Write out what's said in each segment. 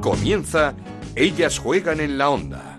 Comienza Ellas juegan en la onda.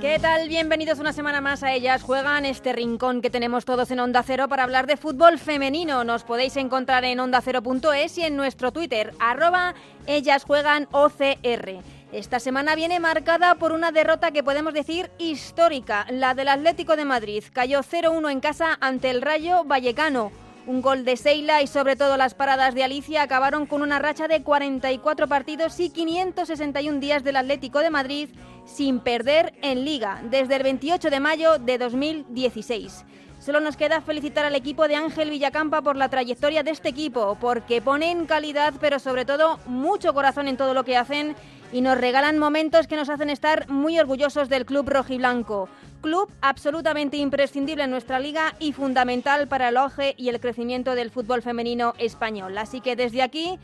¿Qué tal? Bienvenidos una semana más a Ellas Juegan, este rincón que tenemos todos en Onda Cero para hablar de fútbol femenino. Nos podéis encontrar en ondacero.es y en nuestro Twitter, arroba Ellas Juegan OCR. Esta semana viene marcada por una derrota que podemos decir histórica, la del Atlético de Madrid. Cayó 0-1 en casa ante el Rayo Vallecano. Un gol de Seila y sobre todo las paradas de Alicia acabaron con una racha de 44 partidos y 561 días del Atlético de Madrid sin perder en liga desde el 28 de mayo de 2016. Solo nos queda felicitar al equipo de Ángel Villacampa por la trayectoria de este equipo, porque ponen calidad, pero sobre todo mucho corazón en todo lo que hacen y nos regalan momentos que nos hacen estar muy orgullosos del club rojiblanco. Club absolutamente imprescindible en nuestra liga y fundamental para el auge y el crecimiento del fútbol femenino español. Así que desde aquí,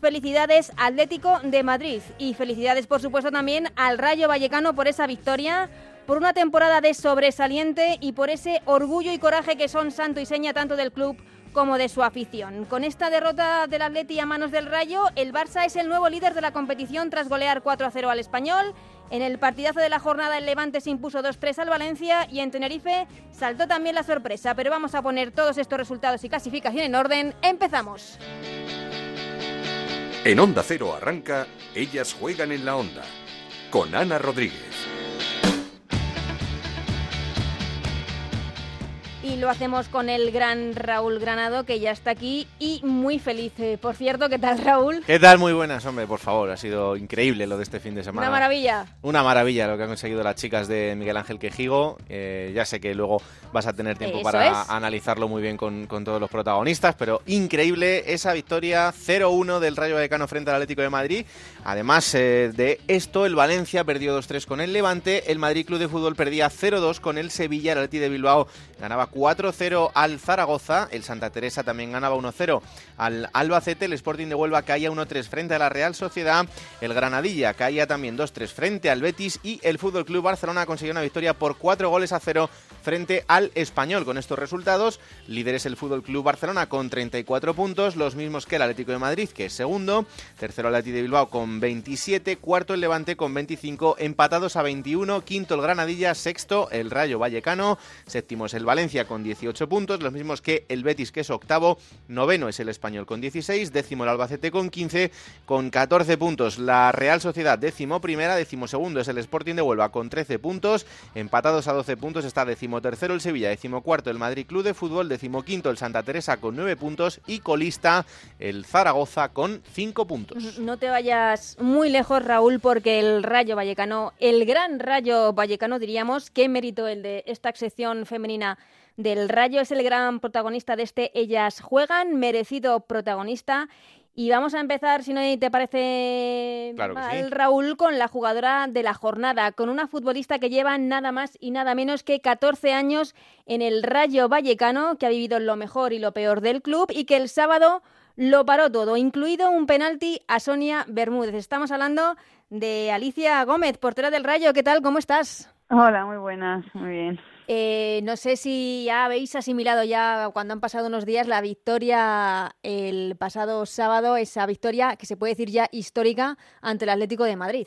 felicidades Atlético de Madrid y felicidades por supuesto también al Rayo Vallecano por esa victoria por una temporada de sobresaliente y por ese orgullo y coraje que son santo y seña tanto del club como de su afición. Con esta derrota del Atleti a manos del Rayo, el Barça es el nuevo líder de la competición tras golear 4 a 0 al Español. En el partidazo de la jornada el Levante se impuso 2-3 al Valencia y en Tenerife saltó también la sorpresa. Pero vamos a poner todos estos resultados y clasificación en orden. ¡Empezamos! En Onda Cero arranca Ellas juegan en la onda con Ana Rodríguez. Y lo hacemos con el gran Raúl Granado, que ya está aquí y muy feliz. Eh, Por cierto, ¿qué tal, Raúl? ¿Qué tal? Muy buenas, hombre, por favor. Ha sido increíble lo de este fin de semana. Una maravilla. Una maravilla lo que han conseguido las chicas de Miguel Ángel Quejigo. Eh, ya sé que luego vas a tener tiempo Eso para es. analizarlo muy bien con, con todos los protagonistas, pero increíble esa victoria 0-1 del Rayo Vallecano frente al Atlético de Madrid. Además eh, de esto, el Valencia perdió 2-3 con el Levante, el Madrid Club de Fútbol perdía 0-2 con el Sevilla, el Atleti de Bilbao ganaba 4-0 al Zaragoza, el Santa Teresa también ganaba 1-0 al Albacete, el Sporting de Huelva caía 1-3 frente a la Real Sociedad, el Granadilla caía también 2-3 frente al Betis. Y el Fútbol Club Barcelona consiguió una victoria por 4 goles a 0 frente al Español. Con estos resultados, líder es el Fútbol Club Barcelona con 34 puntos, los mismos que el Atlético de Madrid, que es segundo, tercero el Atlético de Bilbao con 27, cuarto el Levante con 25, empatados a 21, quinto el Granadilla, sexto el Rayo Vallecano, séptimo es el Valencia con 18 puntos, los mismos que el Betis, que es octavo, noveno es el Español con 16, décimo el Albacete con 15, con 14 puntos la Real Sociedad, décimo primera, décimo segundo es el Sporting de Huelva con 13 puntos, empatados a 12 puntos está décimo tercero el Sevilla, décimo cuarto el Madrid Club de Fútbol, décimo quinto el Santa Teresa con 9 puntos y colista el Zaragoza con 5 puntos. No te vayas muy lejos, Raúl, porque el Rayo Vallecano, el gran Rayo Vallecano, diríamos, qué mérito el de esta sección femenina del Rayo, es el gran protagonista de este Ellas Juegan, merecido protagonista. Y vamos a empezar, si no te parece Claro que mal, sí. Raúl, con la jugadora de la jornada, con una futbolista que lleva nada más y nada menos que 14 años en el Rayo Vallecano, que ha vivido lo mejor y lo peor del club y que el sábado lo paró todo, incluido un penalti a Sonia Bermúdez. Estamos hablando de Alicia Gómez, portera del Rayo. ¿Qué tal? ¿Cómo estás? Hola, muy buenas, muy bien. Eh, no sé si ya habéis asimilado ya cuando han pasado unos días la victoria el pasado sábado, esa victoria que se puede decir ya histórica ante el Atlético de Madrid.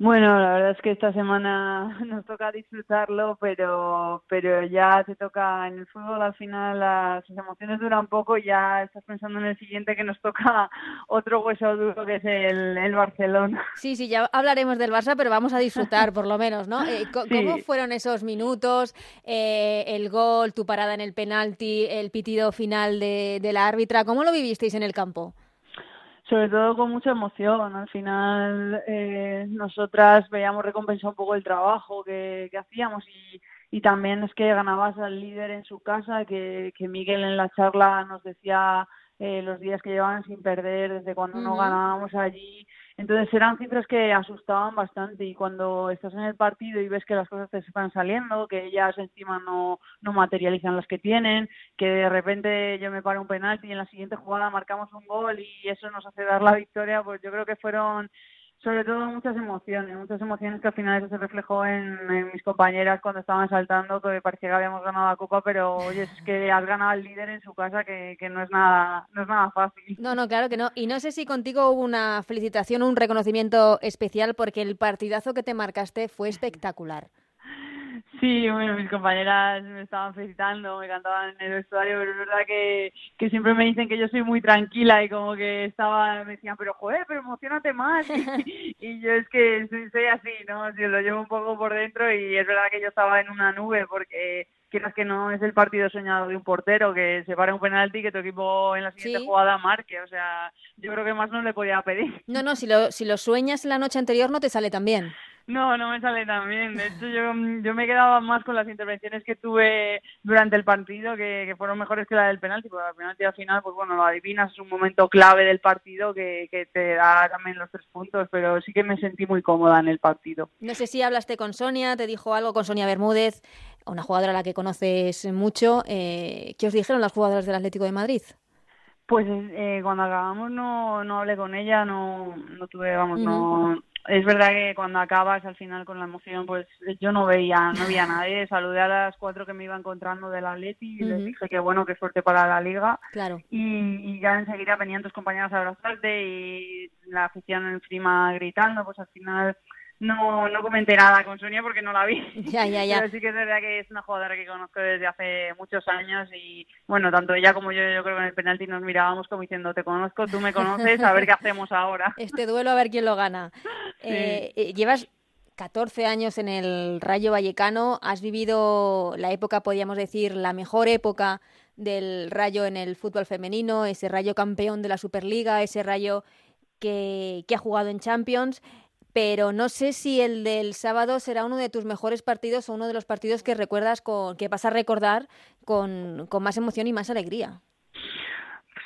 Bueno, la verdad es que esta semana nos toca disfrutarlo, pero pero ya te toca en el fútbol al final las emociones duran poco y ya estás pensando en el siguiente que nos toca otro hueso duro que es el, el Barcelona. Sí, sí, ya hablaremos del Barça, pero vamos a disfrutar por lo menos, ¿no? Eh, Sí. ¿Cómo fueron esos minutos, eh, el gol, tu parada en el penalti, el pitido final de, de la árbitra? ¿Cómo lo vivisteis en el campo? Sobre todo con mucha emoción. Al final eh, nosotras veíamos recompensado un poco el trabajo que, que hacíamos y, y también es que ganabas al líder en su casa, que, que Miguel en la charla nos decía eh, los días que llevaban sin perder desde cuando no ganábamos allí. Entonces eran cifras que asustaban bastante y cuando estás en el partido y ves que las cosas te están saliendo, que ellas encima no, no materializan las que tienen, que de repente yo me paro un penalti y en la siguiente jugada marcamos un gol y eso nos hace dar la victoria, pues yo creo que fueron sobre todo muchas emociones, muchas emociones que al final eso se reflejó en, mis compañeras cuando estaban saltando, que parecía que habíamos ganado la copa, pero oye, es que has ganado al líder en su casa, que, que no es nada, no es nada fácil. No, no, claro que no. Y no sé si contigo hubo una felicitación un reconocimiento especial, porque el partidazo que te marcaste fue espectacular. Sí, bueno, mis compañeras me estaban felicitando, me cantaban en el vestuario, pero es verdad que, que siempre me dicen que yo soy muy tranquila y como que estaba, me decían, pero joder, pero emocionate más. Y, yo es que soy, así, ¿no? Si lo llevo un poco por dentro y es verdad que yo estaba en una nube porque quieras que no es el partido soñado de un portero que se para un penalti que tu equipo en la siguiente jugada marque. O sea, yo creo que más no le podía pedir. No, no, si lo, si lo sueñas la noche anterior no te sale tan bien. No, no me sale tan bien. De hecho, yo, yo me quedaba más con las intervenciones que tuve durante el partido, que, que fueron mejores que la del penalti, porque el penalti al final, pues bueno, lo adivinas, es un momento clave del partido que, que te da también los tres puntos, pero sí que me sentí muy cómoda en el partido. No sé si hablaste con Sonia, te dijo algo con Sonia Bermúdez, una jugadora a la que conoces mucho. Eh, ¿Qué os dijeron las jugadoras del Atlético de Madrid? Pues eh, cuando acabamos no, no hablé con ella, no, no tuve, vamos, no, es verdad que cuando acabas al final con la emoción, pues yo no veía, no veía a nadie. Saludé a las cuatro que me iba encontrando del Atleti y les dije que bueno, que suerte para la liga. Claro. Y, ya enseguida venían tus compañeros a abrazarte y la afición encima gritando, pues al final no, no comenté nada con Sonia porque no la vi. Ya, ya, ya. Pero sí que es verdad que es una jugadora que conozco desde hace muchos años y, bueno, tanto ella como yo, yo creo que en el penalti nos mirábamos como diciendo, te conozco, tú me conoces, a ver qué hacemos ahora. Este duelo, a ver quién lo gana. Eh, eh, llevas 14 años en el Rayo Vallecano, has vivido la época, podríamos decir, la mejor época del Rayo en el fútbol femenino, ese Rayo campeón de la Superliga, ese Rayo que, que ha jugado en Champions pero no sé si el del sábado será uno de tus mejores partidos o uno de los partidos que recuerdas con, que vas a recordar con, con más emoción y más alegría.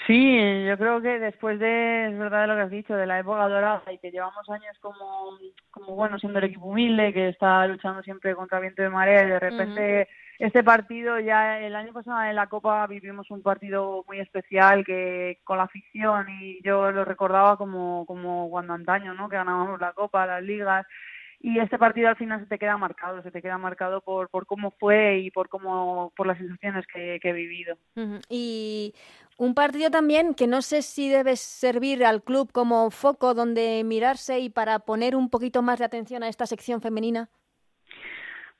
Sí, yo creo que después de, es verdad lo que has dicho, de la época dorada y que llevamos años como, como bueno, siendo el equipo humilde, que está luchando siempre contra viento de marea y de repente este partido ya el año pasado en la Copa vivimos un partido muy especial que con la afición y yo lo recordaba como, como cuando antaño, ¿no? Que ganábamos la Copa, las ligas y este partido al final se te queda marcado, se te queda marcado por, por cómo fue y por cómo por las sensaciones que, he vivido. Y un partido también que no sé si debe servir al club como foco donde mirarse y para poner un poquito más de atención a esta sección femenina.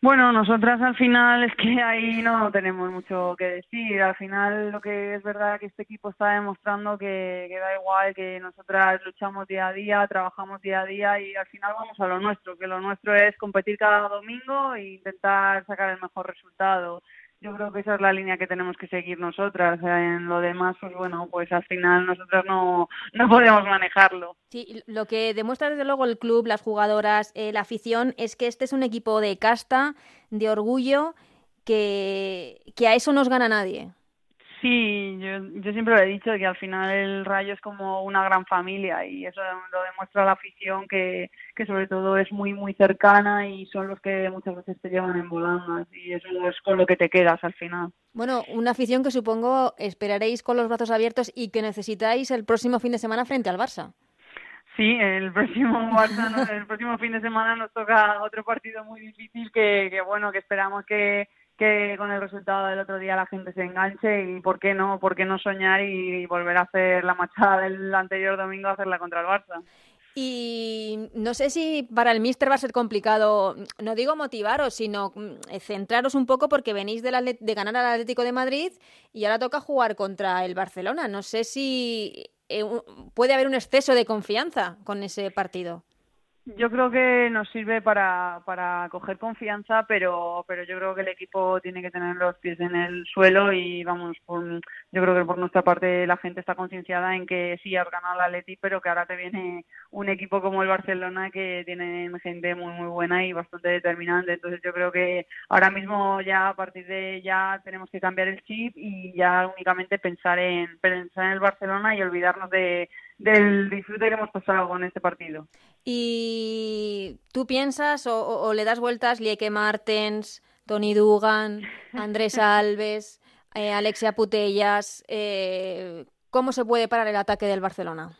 Bueno, nosotras al final es que ahí no tenemos mucho que decir. Al final lo que es verdad que este equipo está demostrando que, da igual, que nosotras luchamos día a día, trabajamos día a día y al final vamos a lo nuestro, que lo nuestro es competir cada domingo e intentar sacar el mejor resultado yo creo que esa es la línea que tenemos que seguir nosotras. En lo demás, pues bueno, pues al final nosotras no, no podemos manejarlo. Sí, lo que demuestra desde luego el club, las jugadoras, eh, la afición, es que este es un equipo de casta, de orgullo, que, que a eso nos gana nadie. Sí, yo, yo siempre lo he dicho que al final el Rayo es como una gran familia y eso lo demuestra la afición que, que sobre todo es muy muy cercana y son los que muchas veces te llevan en volandas y eso es con lo que te quedas al final. Bueno, una afición que supongo esperaréis con los brazos abiertos y que necesitáis el próximo fin de semana frente al Barça. Sí, el próximo Barça, el próximo fin de semana nos toca otro partido muy difícil que, que bueno, que esperamos que que con el resultado del otro día la gente se enganche y por qué no, por qué no soñar y, volver a hacer la machada del anterior domingo, hacerla contra el Barça. Y no sé si para el Mister va a ser complicado, no digo motivaros, sino mm, centraros un poco porque venís de, de ganar al Atlético de Madrid y ahora toca jugar contra el Barcelona. No sé si eh, puede haber un exceso de confianza con ese partido. Yo creo que nos sirve para, para coger confianza, pero, pero yo creo que el equipo tiene que tener los pies en el suelo y vamos, por, yo creo que por nuestra parte la gente está concienciada en que sí has ganado la Atleti, pero que ahora te viene un equipo como el Barcelona que tiene gente muy muy buena y bastante determinante. Entonces yo creo que ahora mismo ya a partir de ya tenemos que cambiar el chip y ya únicamente pensar en pensar en el Barcelona y olvidarnos de del disfrute que hemos pasado con este partido. ¿Y tú piensas o, le das vueltas Lieke Martens, Tony Dugan, Andrés Alves, eh, Alexia Putellas? Eh, ¿Cómo se puede parar el ataque del Barcelona?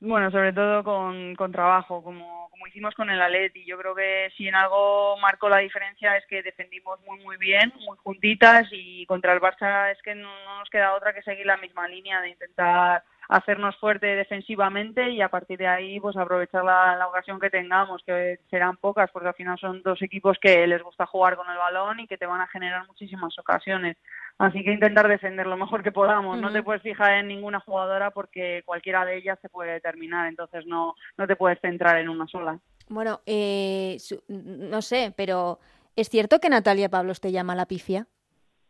Bueno, sobre todo con, con trabajo, como, como hicimos con el Atleti. Yo creo que si en algo marcó la diferencia es que defendimos muy, muy bien, muy juntitas y contra el Barça es que no, no nos queda otra que seguir la misma línea de intentar hacernos fuerte defensivamente y a partir de ahí pues aprovechar la, la, ocasión que tengamos, que serán pocas porque al final son dos equipos que les gusta jugar con el balón y que te van a generar muchísimas ocasiones. Así que intentar defender lo mejor que podamos. Uh -huh. No te puedes fijar en ninguna jugadora porque cualquiera de ellas se puede determinar, entonces no, no te puedes centrar en una sola. Bueno, eh, no sé, pero ¿es cierto que Natalia Pablos te llama la pifia?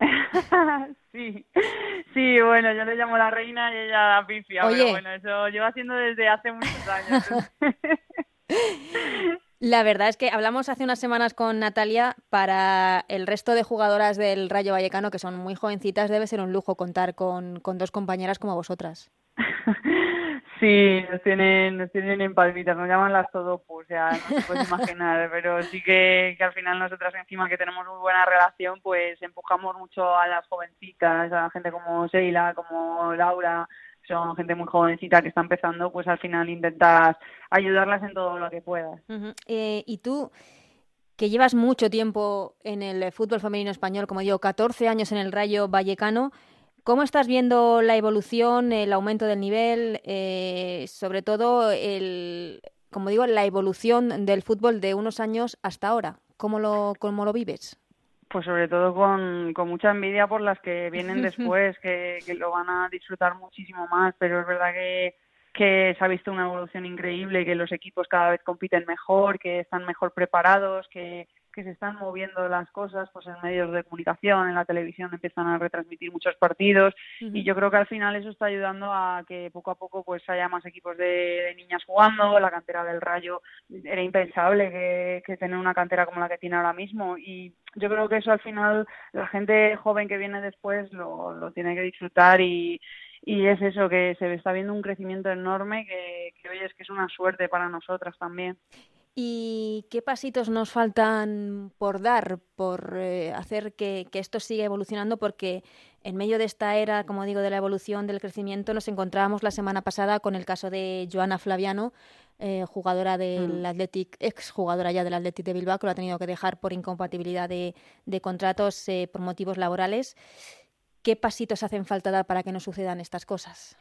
sí, sí, bueno, yo le llamo la reina y ella la pifia, Oye. pero bueno, eso llevo haciendo desde hace muchos años. La verdad es que hablamos hace unas semanas con Natalia para el resto de jugadoras del Rayo Vallecano, que son muy jovencitas, debe ser un lujo contar con, con dos compañeras como vosotras. Sí, nos tienen, nos tienen en palmitas, nos llaman las todopus, sea, no te puedes imaginar, pero sí que, que al final nosotras encima que tenemos muy buena relación, pues empujamos mucho a las jovencitas, a gente como Sheila, como Laura, son gente muy jovencita que está empezando, pues al final intentas ayudarlas en todo lo que puedas. Eh, y tú, que llevas mucho tiempo en el fútbol femenino español, como digo, 14 años en el Rayo Vallecano, ¿cómo estás viendo la evolución, el aumento del nivel, eh, sobre todo, el, como digo, la evolución del fútbol de unos años hasta ahora? ¿Cómo lo, cómo lo vives? pues sobre todo con, con mucha envidia por las que vienen después, que, que lo van a disfrutar muchísimo más, pero es verdad que, que se ha visto una evolución increíble, que los equipos cada vez compiten mejor, que están mejor preparados, que, que se están moviendo las cosas pues en medios de comunicación, en la televisión empiezan a retransmitir muchos partidos uh -huh. y yo creo que al final eso está ayudando a que poco a poco pues haya más equipos de, de niñas jugando, la cantera del Rayo era impensable que, que, tener una cantera como la que tiene ahora mismo y yo creo que eso al final la gente joven que viene después lo, lo tiene que disfrutar y, y es eso que se está viendo un crecimiento enorme que, que hoy es que es una suerte para nosotras también. ¿Y qué pasitos nos faltan por dar, por eh, hacer que, que, esto siga evolucionando? Porque en medio de esta era, como digo, de la evolución, del crecimiento, nos encontrábamos la semana pasada con el caso de Joana Flaviano, eh, jugadora del mm. Athletic, ex jugadora ya del Athletic de Bilbao, que lo ha tenido que dejar por incompatibilidad de, de contratos eh, por motivos laborales. ¿Qué pasitos hacen falta dar para que no sucedan estas cosas?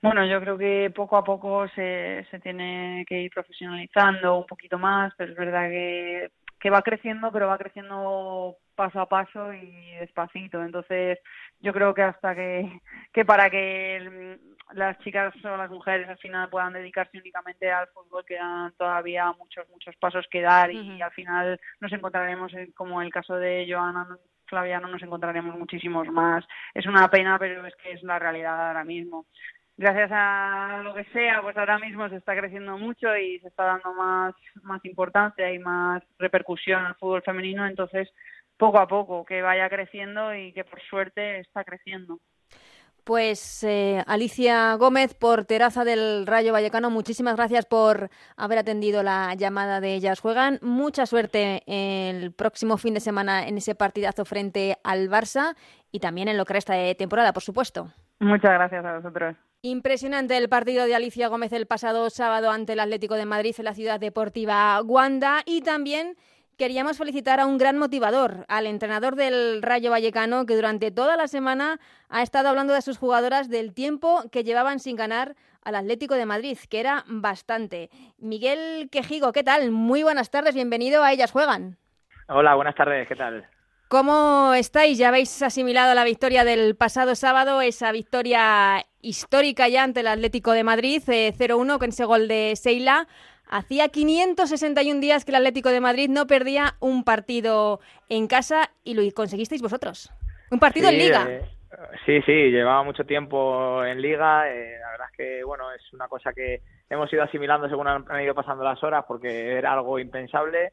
Bueno, yo creo que poco a poco se, se tiene que ir profesionalizando un poquito más, pero es verdad que, que va creciendo, pero va creciendo paso a paso y despacito. Entonces, yo creo que hasta que, que para que el, las chicas o las mujeres al final puedan dedicarse únicamente al fútbol quedan todavía muchos, muchos pasos que dar y, uh -huh. al final nos encontraremos, en, como el caso de Joana Flaviano, nos encontraremos muchísimos más. Es una pena, pero es que es la realidad ahora mismo gracias a lo que sea, pues ahora mismo se está creciendo mucho y se está dando más, más importancia y más repercusión al fútbol femenino, entonces poco a poco que vaya creciendo y que por suerte está creciendo. Pues eh, Alicia Gómez, porteraza del Rayo Vallecano, muchísimas gracias por haber atendido la llamada de Ellas Juegan. Mucha suerte el próximo fin de semana en ese partidazo frente al Barça y también en lo que resta de temporada, por supuesto. Muchas gracias a vosotros. Impresionante el partido de Alicia Gómez el pasado sábado ante el Atlético de Madrid en la ciudad deportiva Guanda y también queríamos felicitar a un gran motivador, al entrenador del Rayo Vallecano que durante toda la semana ha estado hablando de sus jugadoras del tiempo que llevaban sin ganar al Atlético de Madrid, que era bastante. Miguel Quejigo, ¿qué tal? Muy buenas tardes, bienvenido a Ellas Juegan. Hola, buenas tardes, ¿qué tal? ¿Cómo estáis? Ya habéis asimilado la victoria del pasado sábado, esa victoria histórica ya ante el Atlético de Madrid, eh, 0-1 con ese gol de Seila. Hacía 561 días que el Atlético de Madrid no perdía un partido en casa y lo conseguisteis vosotros. Un partido sí, en Liga. Eh, sí, sí, llevaba mucho tiempo en Liga. Eh, la verdad es que, bueno, es una cosa que hemos ido asimilando según han, han ido pasando las horas porque era algo impensable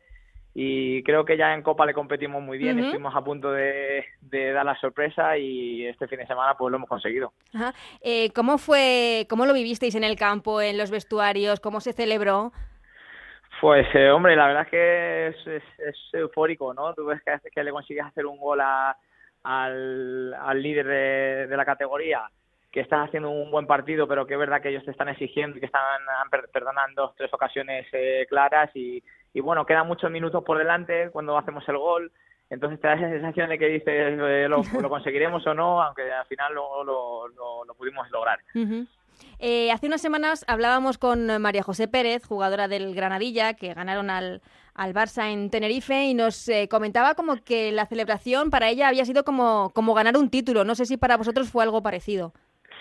y creo que ya en Copa le competimos muy bien, uh -huh. estuvimos a punto de, de, dar la sorpresa y este fin de semana pues lo hemos conseguido. Ajá. Eh, ¿Cómo fue, cómo lo vivisteis en el campo, en los vestuarios, cómo se celebró? Pues eh, hombre, la verdad es que es, es, es, eufórico, ¿no? Tú ves que, que le consigues hacer un gol a, al, al líder de, de la categoría que estás haciendo un buen partido, pero que es verdad que ellos te están exigiendo y que están perdonando dos, tres ocasiones eh, claras y, y bueno, quedan muchos minutos por delante cuando hacemos el gol. Entonces te da esa sensación de que dices eh, lo, conseguiremos o no, aunque al final lo, lo, lo, pudimos lograr. Eh, hace unas semanas hablábamos con María José Pérez, jugadora del Granadilla, que ganaron al, al Barça en Tenerife, y nos eh, comentaba como que la celebración para ella había sido como, como ganar un título. No sé si para vosotros fue algo parecido.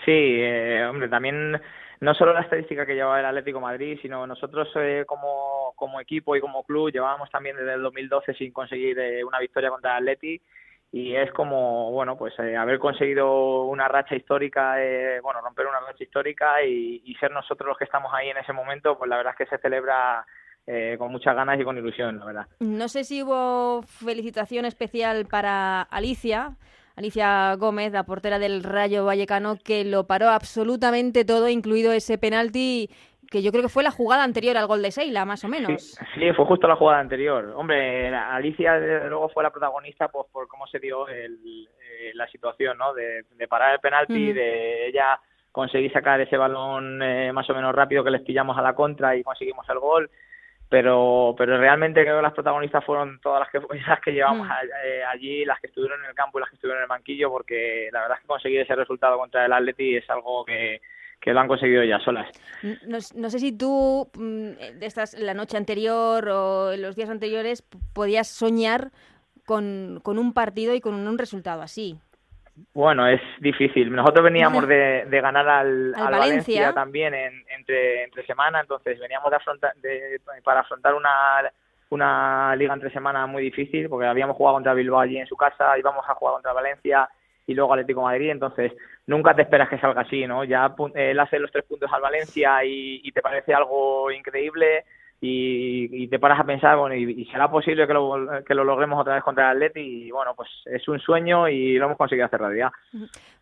Sí, hombre, también no solo la estadística que llevaba el Atlético Madrid, sino nosotros eh, como, como equipo y como club llevábamos también desde el 2012 sin conseguir eh, una victoria contra el Atleti y es como, bueno, pues eh, haber conseguido una racha histórica, bueno, romper una racha histórica y, y, ser nosotros los que estamos ahí en ese momento, pues la verdad es que se celebra con muchas ganas y con ilusión, la verdad. No sé si hubo felicitación especial para Alicia, Alicia Gómez, la portera del Rayo Vallecano, que lo paró absolutamente todo, incluido ese penalti que yo creo que fue la jugada anterior al gol de Seila, más o menos. Sí, fue justo la jugada anterior. Hombre, Alicia luego fue la protagonista pues, por cómo se dio eh, la situación, ¿no? De, parar el penalti, de ella conseguir sacar ese balón eh, más o menos rápido que les pillamos a la contra y conseguimos el gol pero pero realmente creo que las protagonistas fueron todas las que las que llevamos mm. eh, allí las que estuvieron en el campo y las que estuvieron en el banquillo porque la verdad es que conseguir ese resultado contra el Atleti es algo que, que lo han conseguido ellas solas. No, sé si tú, mm, de estas, la noche anterior o los días anteriores, podías soñar con, con un partido y con un resultado así. Bueno, es difícil. Nosotros veníamos de, de ganar al, al, Valencia. también en, entre, entre semana, entonces veníamos de afrontar, de, para afrontar una, una liga entre semana muy difícil, porque habíamos jugado contra Bilbao allí en su casa, íbamos a jugar contra Valencia y luego Atlético Madrid, entonces nunca te esperas que salga así, ¿no? Ya él hace los tres puntos al Valencia y, y te parece algo increíble, y, te paras a pensar, bueno, y, será posible que lo, que lo logremos otra vez contra el Atleti y bueno, pues es un sueño y lo hemos conseguido hacer realidad.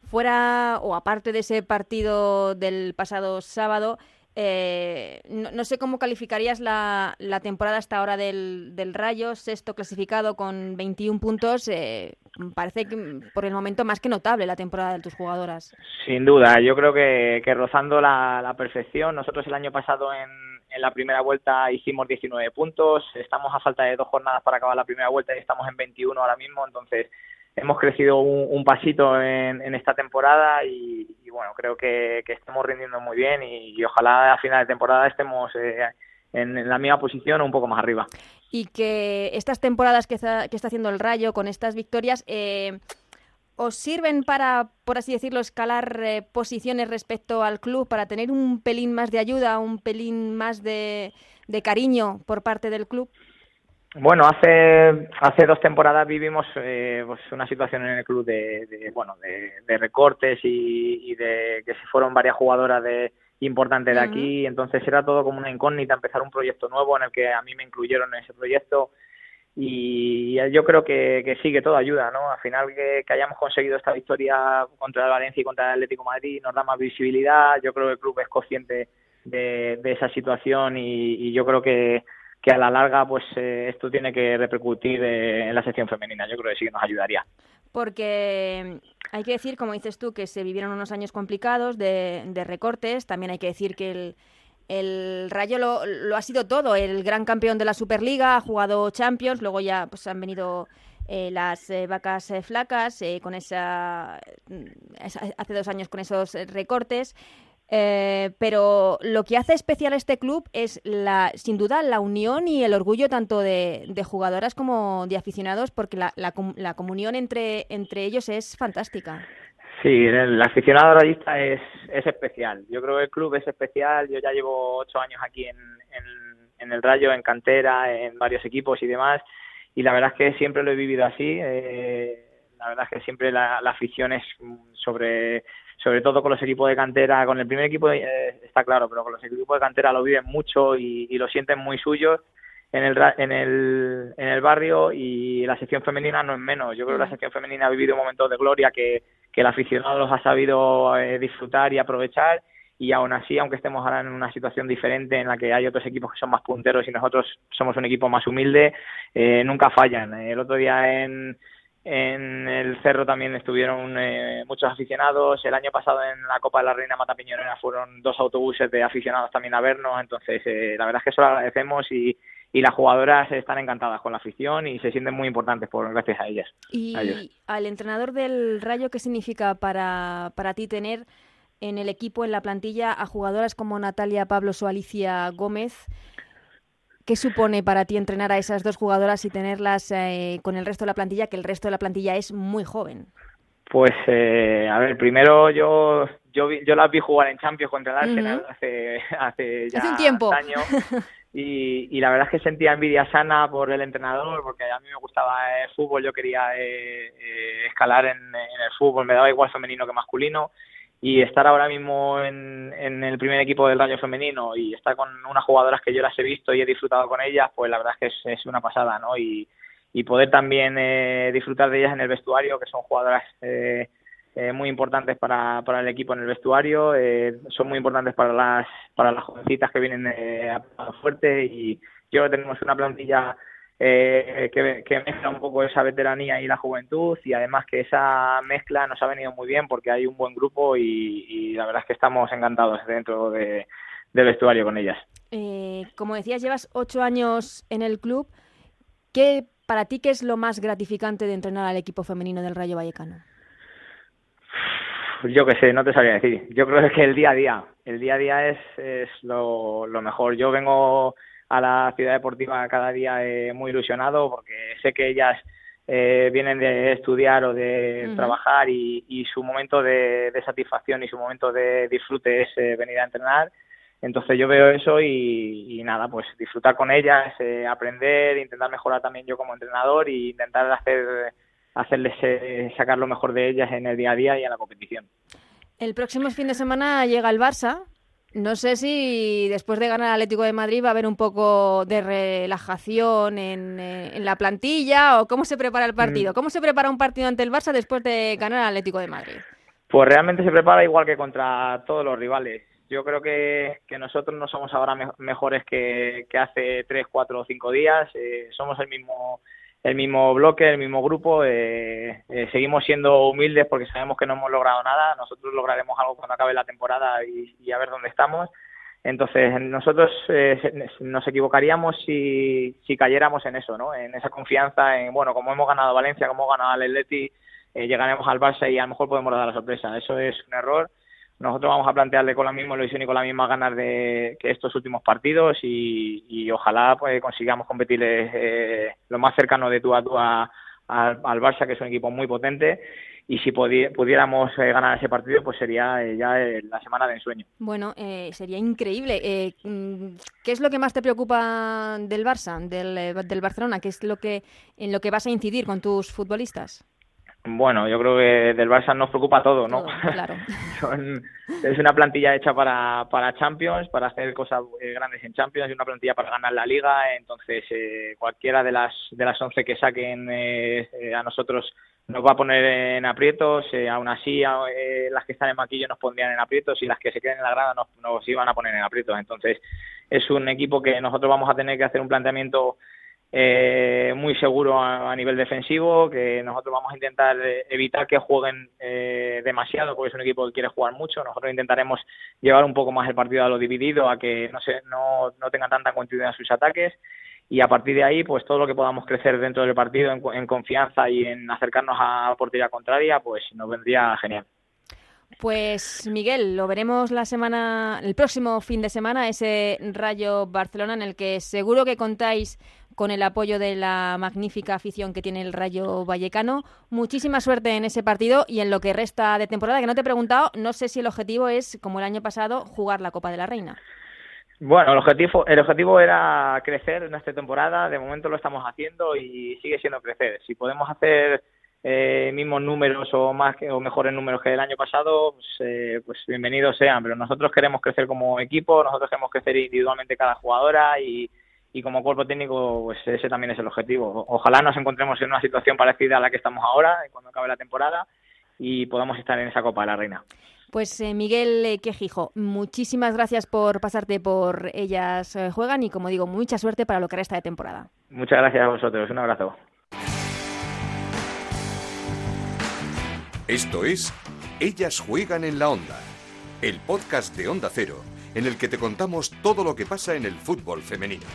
Fuera o aparte de ese partido del pasado sábado, eh, no, sé cómo calificarías la, la temporada hasta ahora del, del, Rayo, sexto clasificado con 21 puntos. Eh, parece que por el momento más que notable la temporada de tus jugadoras. Sin duda, yo creo que, que rozando la, la perfección. Nosotros el año pasado en en la primera vuelta hicimos 19 puntos, estamos a falta de dos jornadas para acabar la primera vuelta y estamos en 21 ahora mismo, entonces hemos crecido un, pasito en, esta temporada y, bueno, creo que, estamos rindiendo muy bien y, ojalá a final de temporada estemos eh, en, la misma posición o un poco más arriba. Y que estas temporadas que está, que está haciendo el Rayo con estas victorias... Eh, ¿Os sirven para, por así decirlo, escalar eh, posiciones respecto al club, para tener un pelín más de ayuda, un pelín más de, cariño por parte del club? Bueno, hace hace dos temporadas vivimos eh, pues una situación en el club de, bueno de, recortes y, de que se fueron varias jugadoras de importantes de aquí, entonces era todo como una incógnita empezar un proyecto nuevo en el que a mí me incluyeron en ese proyecto y yo creo que, que sí, que todo ayuda, ¿no? Al final que, hayamos conseguido esta victoria contra el Valencia y contra el Atlético Madrid nos da más visibilidad, yo creo que el club es consciente de, esa situación y, yo creo que, que a la larga pues eh, esto tiene que repercutir en la sección femenina, yo creo que sí que nos ayudaría. Porque hay que decir, como dices tú, que se vivieron unos años complicados de, de recortes, también hay que decir que el el Rayo lo, lo, ha sido todo, el gran campeón de la Superliga, ha jugado Champions, luego ya pues han venido eh, las eh, vacas eh, flacas con esa, hace dos años con esos recortes. pero lo que hace especial este club es la, sin duda la unión y el orgullo tanto de, de jugadoras como de aficionados, porque la, la, la comunión entre, entre ellos es fantástica. Sí, el aficionado rayista es, es especial. Yo creo que el club es especial. Yo ya llevo ocho años aquí en, en, el Rayo, en cantera, en varios equipos y demás. Y la verdad es que siempre lo he vivido así. Eh, la verdad es que siempre la, afición es sobre, sobre todo con los equipos de cantera. Con el primer equipo eh, está claro, pero con los equipos de cantera lo viven mucho y, y lo sienten muy suyos en el, en el, en el barrio y la sección femenina no es menos. Yo creo que la sección femenina ha vivido momentos de gloria que, que el aficionado los ha sabido eh, disfrutar y aprovechar y aún así, aunque estemos ahora en una situación diferente en la que hay otros equipos que son más punteros y nosotros somos un equipo más humilde, eh, nunca fallan. El otro día en, En el Cerro también estuvieron eh, muchos aficionados. El año pasado en la Copa de la Reina Mata Piñonera fueron dos autobuses de aficionados también a vernos. Entonces, eh, la verdad es que eso lo agradecemos y, y las jugadoras están encantadas con la afición y se sienten muy importantes por gracias a ellas. Y al entrenador del Rayo, ¿qué significa para, para ti tener en el equipo, en la plantilla, a jugadoras como Natalia Pablos o Alicia Gómez? ¿Qué supone para ti entrenar a esas dos jugadoras y tenerlas eh, con el resto de la plantilla, que el resto de la plantilla es muy joven? Pues, eh, a ver, primero yo yo, yo las vi jugar en Champions contra el Arsenal hace, hace ya hace un tiempo. años y, y, la verdad es que sentía envidia sana por el entrenador porque a mí me gustaba el fútbol, yo quería eh, eh, escalar en, el fútbol, me daba igual femenino que masculino y estar ahora mismo en, en, el primer equipo del Rayo femenino y estar con unas jugadoras que yo las he visto y he disfrutado con ellas, pues la verdad es que es, es una pasada, ¿no? Y, y poder también eh, disfrutar de ellas en el vestuario, que son jugadoras eh, eh, muy importantes para, para el equipo en el vestuario, eh, son muy importantes para las para las jovencitas que vienen eh, a fuerte y yo tenemos una plantilla eh, que, que, mezcla un poco esa veteranía y la juventud y además que esa mezcla nos ha venido muy bien porque hay un buen grupo y, y la verdad es que estamos encantados dentro de, del vestuario con ellas. Eh, como decías, llevas ocho años en el club. ¿Qué, para ti, qué es lo más gratificante de entrenar al equipo femenino del Rayo Vallecano? Yo qué sé, no te sabría decir. Yo creo que el día a día, el día a día es, es lo, lo mejor. Yo vengo a la ciudad deportiva cada día eh, muy ilusionado porque sé que ellas eh, vienen de estudiar o de uh -huh. trabajar y, y, su momento de, de, satisfacción y su momento de disfrute es eh, venir a entrenar. Entonces yo veo eso y, y nada, pues disfrutar con ellas, eh, aprender, intentar mejorar también yo como entrenador y intentar hacer hacerles eh, sacar lo mejor de ellas en el día a día y en la competición. El próximo fin de semana llega el Barça, no sé si después de ganar el Atlético de Madrid va a haber un poco de relajación en, eh, en, la plantilla o cómo se prepara el partido. ¿Cómo se prepara un partido ante el Barça después de ganar el Atlético de Madrid? Pues realmente se prepara igual que contra todos los rivales. Yo creo que, que nosotros no somos ahora me mejores que, que, hace tres, cuatro o cinco días. Eh, somos el mismo el mismo bloque, el mismo grupo. Eh, eh, seguimos siendo humildes porque sabemos que no hemos logrado nada. Nosotros lograremos algo cuando acabe la temporada y, a ver dónde estamos. Entonces, nosotros eh, nos equivocaríamos si, si cayéramos en eso, ¿no? En esa confianza, en, bueno, como hemos ganado Valencia, como hemos ganado al Atleti, eh, llegaremos al Barça y a lo mejor podemos dar la sorpresa. Eso es un error nosotros vamos a plantearle con la misma ilusión y con la misma ganas de que estos últimos partidos y, ojalá pues consigamos competirles eh, lo más cercano de tú a tú a, al Barça, que es un equipo muy potente y si pudiéramos eh, ganar ese partido, pues sería eh, ya eh, la semana de ensueño. Bueno, eh, sería increíble. Eh, ¿Qué es lo que más te preocupa del Barça, del, eh, del Barcelona? ¿Qué es lo que en lo que vas a incidir con tus futbolistas? Bueno, yo creo que del Barça nos preocupa todo, ¿no? Todo, claro. Son, es una plantilla hecha para, para Champions, para hacer cosas eh, grandes en Champions, y una plantilla para ganar la Liga. Entonces, eh, cualquiera de las de las 11 que saquen eh, eh, a nosotros nos va a poner en aprietos. Eh, aún así, las que están en maquillo nos pondrían en aprietos y las que se queden en la grada nos, nos iban a poner en aprietos. Entonces, es un equipo que nosotros vamos a tener que hacer un planteamiento eh, muy seguro a, nivel defensivo, que nosotros vamos a intentar evitar que jueguen eh, demasiado, porque es un equipo que quiere jugar mucho. Nosotros intentaremos llevar un poco más el partido a lo dividido, a que no, se, no, no tengan tanta continuidad en sus ataques. Y a partir de ahí, pues todo lo que podamos crecer dentro del partido en, en confianza y en acercarnos a la portería contraria, pues nos vendría genial. Pues Miguel, lo veremos la semana, el próximo fin de semana, ese Rayo Barcelona en el que seguro que contáis con el apoyo de la magnífica afición que tiene el Rayo Vallecano. Muchísima suerte en ese partido y en lo que resta de temporada, que no te he preguntado, no sé si el objetivo es, como el año pasado, jugar la Copa de la Reina. Bueno, el objetivo, el objetivo era crecer en esta temporada, de momento lo estamos haciendo y sigue siendo crecer. Si podemos hacer eh, mismos números o más o mejores números que el año pasado, pues, eh, pues bienvenidos sean, pero nosotros queremos crecer como equipo, nosotros queremos crecer individualmente cada jugadora y, y como cuerpo técnico, pues ese también es el objetivo. Ojalá nos encontremos en una situación parecida a la que estamos ahora, cuando acabe la temporada, y podamos estar en esa Copa de la Reina. Pues eh, Miguel eh, Quejijo, muchísimas gracias por pasarte por Ellas eh, Juegan y como digo, mucha suerte para lo que resta de temporada. Muchas gracias a vosotros, un abrazo. Esto es Ellas juegan en la onda, el podcast de Onda Cero, en el que te contamos todo lo que pasa en el fútbol femenino.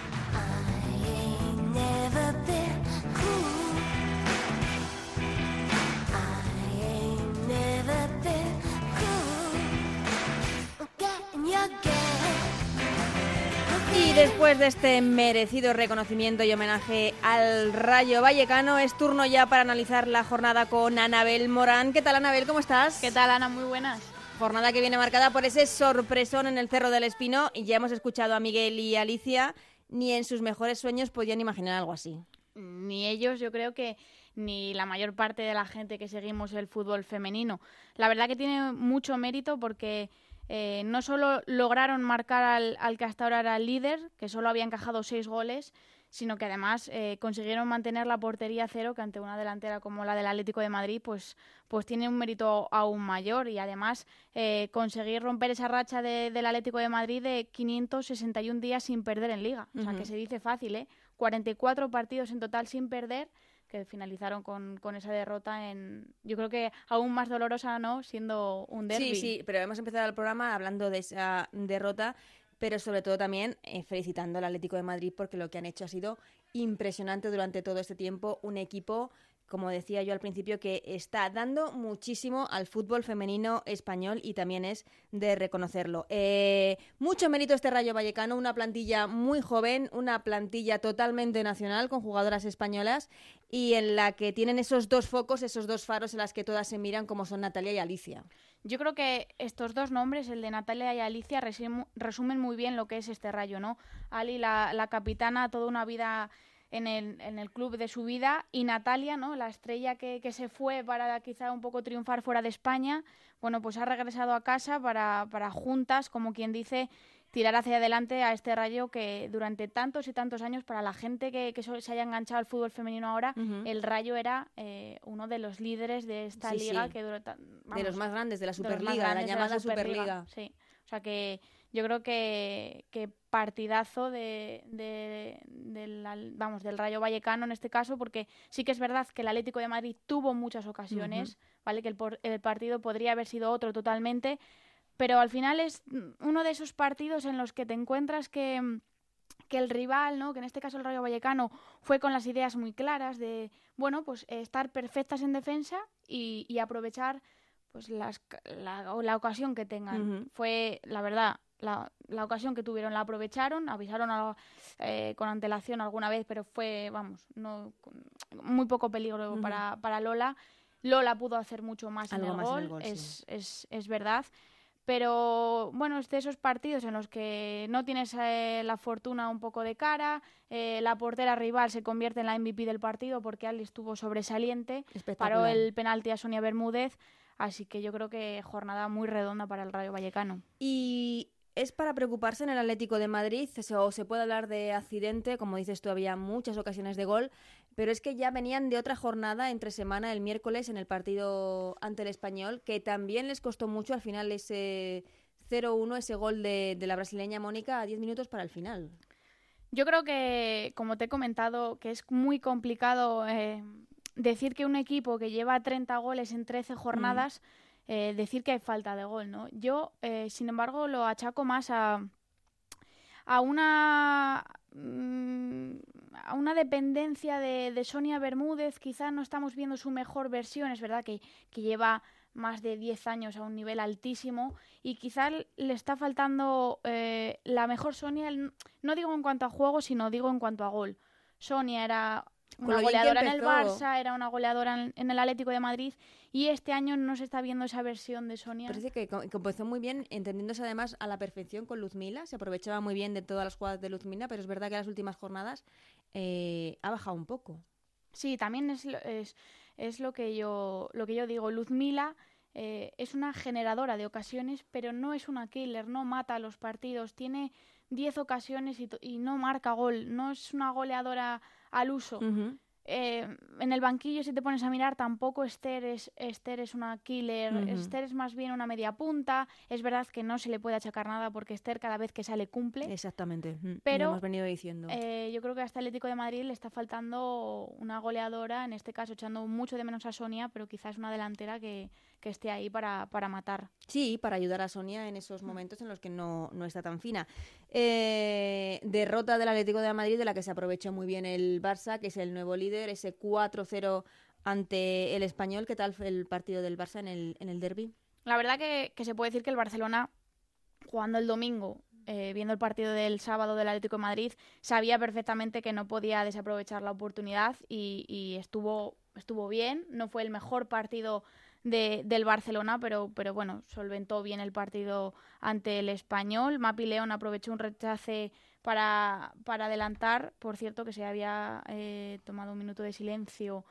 Y después de este merecido reconocimiento y homenaje al Rayo Vallecano, es turno ya para analizar la jornada con Anabel Morán. ¿Qué tal, Anabel? ¿Cómo estás? ¿Qué tal, Ana? Muy buenas. Jornada que viene marcada por ese sorpresón en el Cerro del Espino y ya hemos escuchado a Miguel y Alicia. Ni en sus mejores sueños podían imaginar algo así. Ni ellos, yo creo que ni la mayor parte de la gente que seguimos el fútbol femenino. La verdad que tiene mucho mérito porque eh, no solo lograron marcar al, al, que hasta ahora era el líder, que solo había encajado seis goles, sino que además eh, consiguieron mantener la portería cero, que ante una delantera como la del Atlético de Madrid, pues, pues tiene un mérito aún mayor. Y además eh, conseguir romper esa racha de, del Atlético de Madrid de 561 días sin perder en liga. O sea, que se dice fácil, ¿eh? 44 partidos en total sin perder que finalizaron con, con, esa derrota en, yo creo que aún más dolorosa, ¿no? Siendo un derby. Sí, sí, pero hemos empezado el programa hablando de esa derrota, pero sobre todo también eh, felicitando al Atlético de Madrid porque lo que han hecho ha sido impresionante durante todo este tiempo, un equipo como decía yo al principio, que está dando muchísimo al fútbol femenino español y también es de reconocerlo. Eh, mucho mérito este Rayo Vallecano, una plantilla muy joven, una plantilla totalmente nacional con jugadoras españolas y en la que tienen esos dos focos, esos dos faros en las que todas se miran como son Natalia y Alicia. Yo creo que estos dos nombres, el de Natalia y Alicia, resumen muy bien lo que es este Rayo, ¿no? Ali, la, la capitana, toda una vida en el, en el club de su vida y Natalia, ¿no? la estrella que, que, se fue para quizá un poco triunfar fuera de España, bueno, pues ha regresado a casa para, para juntas, como quien dice, tirar hacia adelante a este rayo que durante tantos y tantos años, para la gente que, que se haya enganchado al fútbol femenino ahora, uh -huh. el rayo era eh, uno de los líderes de esta sí, liga sí. que durante, vamos, de los más grandes de la Superliga, la llamada la Superliga. Superliga. Sí, o sea que yo creo que, que partidazo de, de, de la, vamos, del Rayo Vallecano en este caso, porque sí que es verdad que el Atlético de Madrid tuvo muchas ocasiones, uh -huh. ¿vale? Que el, el, partido podría haber sido otro totalmente, pero al final es uno de esos partidos en los que te encuentras que que el rival, ¿no? que en este caso el Rayo Vallecano, fue con las ideas muy claras de, bueno, pues estar perfectas en defensa y, y aprovechar pues las, la, la, ocasión que tengan. Uh -huh. Fue, la verdad, la, la, ocasión que tuvieron la aprovecharon, avisaron a, eh, con antelación alguna vez, pero fue, vamos, no muy poco peligro uh -huh. para, para, Lola. Lola pudo hacer mucho más, en el, más gol, en el gol, es, sí. es, es, verdad. Pero bueno, es de esos partidos en los que no tienes eh, la fortuna un poco de cara, eh, la portera rival se convierte en la MVP del partido porque Ali estuvo sobresaliente, paró el penalti a Sonia Bermúdez, así que yo creo que jornada muy redonda para el Rayo Vallecano. Y ¿Es para preocuparse en el Atlético de Madrid? O se puede hablar de accidente, como dices tú, había muchas ocasiones de gol, pero es que ya venían de otra jornada entre semana, el miércoles, en el partido ante el Español, que también les costó mucho al final ese 0-1, ese gol de, la brasileña Mónica a 10 minutos para el final. Yo creo que, como te he comentado, que es muy complicado eh, decir que un equipo que lleva 30 goles en 13 jornadas... Eh, decir que hay falta de gol, ¿no? Yo, eh, sin embargo, lo achaco más a, a una mm, a una dependencia de, de, Sonia Bermúdez, quizá no estamos viendo su mejor versión, es verdad que, que lleva más de 10 años a un nivel altísimo y quizá le está faltando eh, la mejor Sonia, no digo en cuanto a juego, sino digo en cuanto a gol. Sonia era una goleadora en el Barça, era una goleadora en, en, el Atlético de Madrid y este año no se está viendo esa versión de Sonia. Parece que, que empezó muy bien, entendiéndose además a la perfección con Luzmila, se aprovechaba muy bien de todas las jugadas de Luzmila, pero es verdad que en las últimas jornadas eh, ha bajado un poco. Sí, también es, es, es lo, que yo, lo que yo digo. Luzmila eh, es una generadora de ocasiones, pero no es una killer, no mata a los partidos, tiene 10 ocasiones y, y, no marca gol, no es una goleadora al uso. Uh -huh. Eh, en el banquillo, si te pones a mirar, tampoco Esther es, Esther es una killer. Esther es más bien una media punta. Es verdad que no se le puede achacar nada porque Esther cada vez que sale cumple. Exactamente. Mm, Pero lo hemos venido diciendo. Eh, yo creo que hasta Atlético de Madrid le está faltando una goleadora, en este caso echando mucho de menos a Sonia, pero quizás una delantera que, que esté ahí para, para matar. Sí, para ayudar a Sonia en esos momentos en los que no, no está tan fina. Eh, derrota del Atlético de Madrid de la que se aprovechó muy bien el Barça, que es el nuevo líder, ese 4-0 ante el español. ¿Qué tal fue el partido del Barça en el, en el derby? La verdad que, que se puede decir que el Barcelona, jugando el domingo, eh, viendo el partido del sábado del Atlético de Madrid, sabía perfectamente que no podía desaprovechar la oportunidad y, y estuvo, estuvo bien. No fue el mejor partido de, del Barcelona, pero, pero bueno, solventó bien el partido ante el español. Mapi León aprovechó un rechace para, para adelantar, por cierto, que se había eh, tomado un minuto de silencio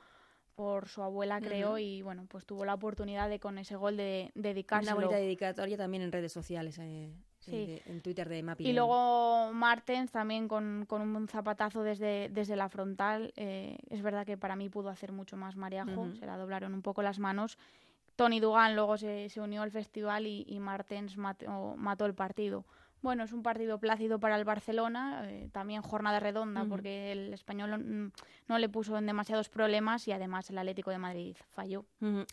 por su abuela, creo, y bueno, pues tuvo la oportunidad de con ese gol de, dedicárselo. Una bonita dedicatoria también en redes sociales, eh, Sí. eh, de- en Twitter de Mapi. Y luego Martens también con, con un zapatazo desde, desde la frontal. Eh, es verdad que para mí pudo hacer mucho más Mariajo, Ujú. se la doblaron un poco las manos. Tony Dugan luego se, se unió al festival y, y Martens mató, mató el partido. Bueno, es un partido plácido para el Barcelona, eh, también jornada redonda porque el español no le puso en demasiados problemas y además el Atlético de Madrid falló.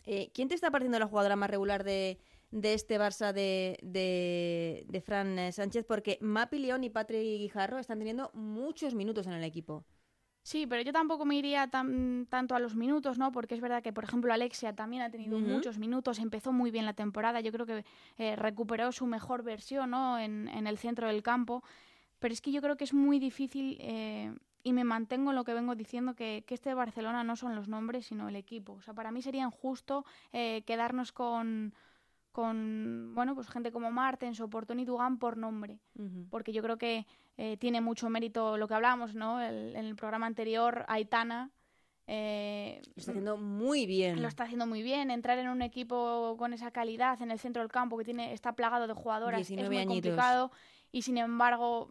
Eh, ¿Quién te está pareciendo la jugadora más regular de, de este Barça de, de, de Fran eh, Sánchez? Porque Mapi León y Patrick Guijarro están teniendo muchos minutos en el equipo. Sí, pero yo tampoco me iría tan, tanto a los minutos, ¿no? Porque es verdad que, por ejemplo, Alexia también ha tenido muchos minutos, empezó muy bien la temporada, yo creo que eh, recuperó su mejor versión, ¿no? En, en el centro del campo, pero es que yo creo que es muy difícil eh, y me mantengo en lo que vengo diciendo, que, que este Barcelona no son los nombres, sino el equipo. O sea, para mí sería injusto eh, quedarnos con, con, bueno, pues gente como Martens o Portón y Dugan por nombre porque yo creo que eh, tiene mucho mérito lo que hablábamos, ¿no? El- en el programa anterior, Aitana eh, Lo está haciendo muy bien. lo está haciendo muy bien. Entrar en un equipo con esa calidad en el centro del campo que tiene está plagado de jugadoras es 19 muy añitos. complicado y sin embargo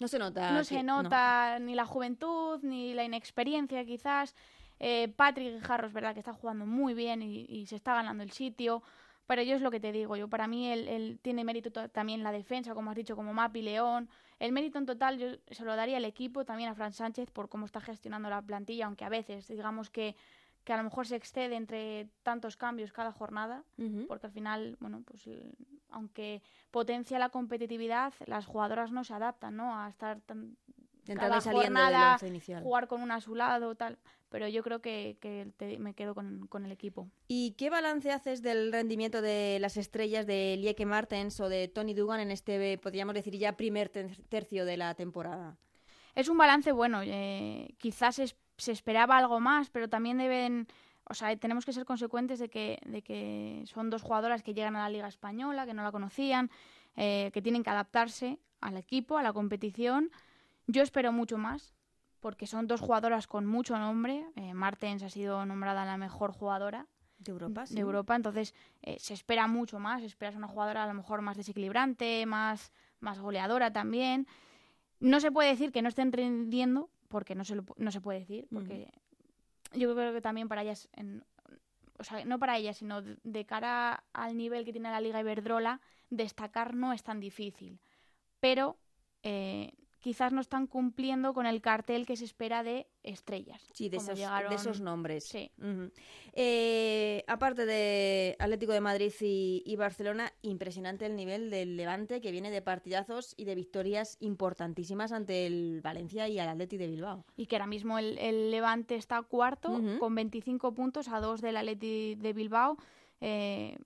No se nota. no que- se nota ni la juventud ni la inexperiencia quizás. Eh, Patrick Guijarro es verdad que está jugando muy bien y, y se está ganando el sitio. Pero yo es lo que te digo, yo para mí él, él tiene mérito to- también la defensa, como has dicho, como Mapi León. El mérito en total yo se lo daría al equipo, también a Fran Sánchez por cómo está gestionando la plantilla, aunque a veces digamos que, que a lo mejor se excede entre tantos cambios cada jornada porque al final, bueno, pues aunque potencia la competitividad, las jugadoras no se adaptan, ¿no? A estar tan Entrando cada jornada inicial. jugar con una a su lado, tal. Pero yo creo que, que te- me quedo con, con el equipo. ¿Y qué balance haces del rendimiento de las estrellas de Lieke Martens o de Tony Dugan en este, podríamos decir, ya primer ter- tercio de la temporada? Es un balance bueno. eh, quizás es- se esperaba algo más, pero también deben. O sea, tenemos que ser consecuentes de que, de que son dos jugadoras que llegan a la Liga Española, que no la conocían, eh, que tienen que adaptarse al equipo, a la competición. Yo espero mucho más, porque son dos jugadoras con mucho nombre. Eh, Martens ha sido nombrada la mejor jugadora De Europa, sí. de Europa, entonces eh, se espera mucho más, esperas una jugadora a lo mejor más desequilibrante, más, más goleadora también. No se puede decir que no estén rindiendo, porque no se, lo no se puede decir, porque yo creo que también para ellas, en- o sea, no para ellas, sino de, de cara al nivel que tiene la Liga Iberdrola, destacar no es tan difícil. Pero eh, quizás no están cumpliendo con el cartel que se espera de estrellas. Sí, de esos, llegaron- de esos nombres. Sí. Eh, aparte de Atlético de Madrid y, y Barcelona, impresionante el nivel del Levante que viene de partidazos y de victorias importantísimas ante el Valencia y al Atleti de Bilbao. y que ahora mismo el, el Levante está cuarto con 25 puntos a dos del Atleti de Bilbao. Eh,